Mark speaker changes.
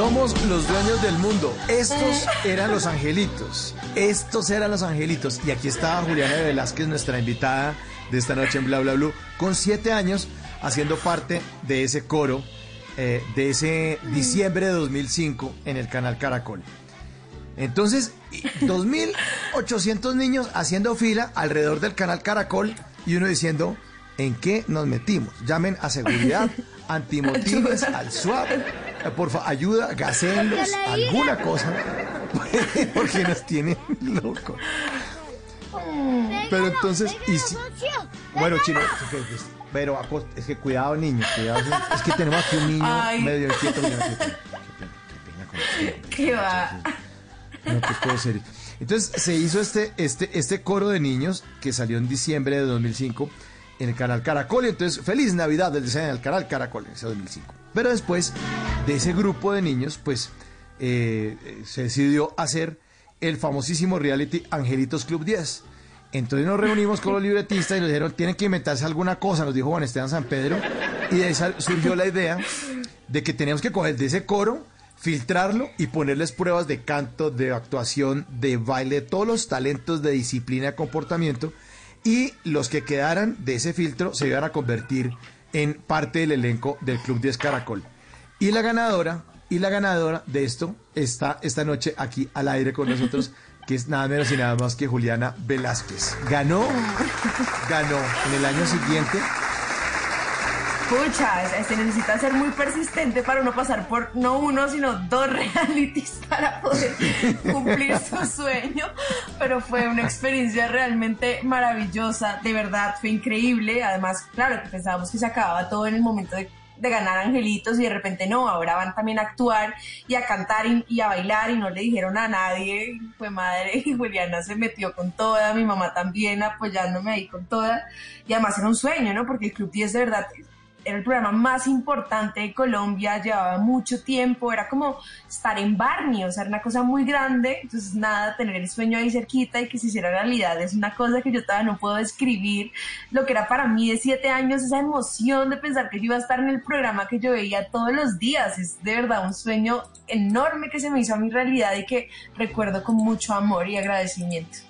Speaker 1: Somos los dueños del mundo. Estos eran los angelitos. Estos eran los angelitos. Y aquí estaba Juliana Velázquez, nuestra invitada de esta noche en Bla Bla Blue, con siete años haciendo parte de ese coro eh, de ese diciembre de 2005 en el canal Caracol. Entonces, 2.800 niños haciendo fila alrededor del canal Caracol y uno diciendo, ¿en qué nos metimos? Llamen a seguridad, antimotines, al SWAP, eh, por favor, ayuda, gasenlos, alguna cosa, porque nos tienen locos. Pero entonces, y si- bueno, chino, pero es que cuidado, niños, cuidado. Es que tenemos aquí un niño
Speaker 2: Ay.
Speaker 1: medio inquieto. mira, qué pena, qué pena con usted.
Speaker 2: ¿Qué va?
Speaker 1: No te puedo ser. Entonces se hizo este, este, este coro de niños que salió en diciembre de 2005 en el canal Caracol. Y entonces, feliz Navidad del diseño del canal Caracol en ese 2005. Pero después de ese grupo de niños, pues eh, eh, se decidió hacer el famosísimo reality Angelitos Club 10. Entonces nos reunimos con los libretistas y nos dijeron, tienen que inventarse alguna cosa, nos dijo Juan Esteban San Pedro. Y de sal- surgió la idea de que teníamos que coger de ese coro, filtrarlo y ponerles pruebas de canto, de actuación, de baile, todos los talentos de disciplina comportamiento. Y los que quedaran de ese filtro se iban a convertir en parte del elenco del Club 10 Caracol. Y la ganadora, y la ganadora de esto está esta noche aquí al aire con nosotros, que es nada menos y nada más que Juliana Velázquez. Ganó, ganó en el año siguiente.
Speaker 2: Pucha, es- se necesita ser muy persistente para no pasar por no uno, sino dos realities para poder cumplir su sueño. Pero fue una experiencia realmente maravillosa, de verdad, fue increíble. Además, claro, pensábamos que se acababa todo en el momento de, de ganar angelitos y de repente no, ahora van también a actuar y a cantar y, y a bailar y no le dijeron a nadie. Fue madre y Juliana se metió con toda, mi mamá también apoyándome ahí con toda. Y además era un sueño, ¿no? Porque el Club 10 de verdad era el programa más importante de Colombia, llevaba mucho tiempo, era como estar en Barney, o sea, era una cosa muy grande, entonces nada, tener el sueño ahí cerquita y que se hiciera realidad es una cosa que yo todavía no puedo describir, lo que era para mí de siete años, esa emoción de pensar que yo iba a estar en el programa que yo veía todos los días, es de verdad un sueño enorme que se me hizo a mi realidad y que recuerdo con mucho amor y agradecimiento.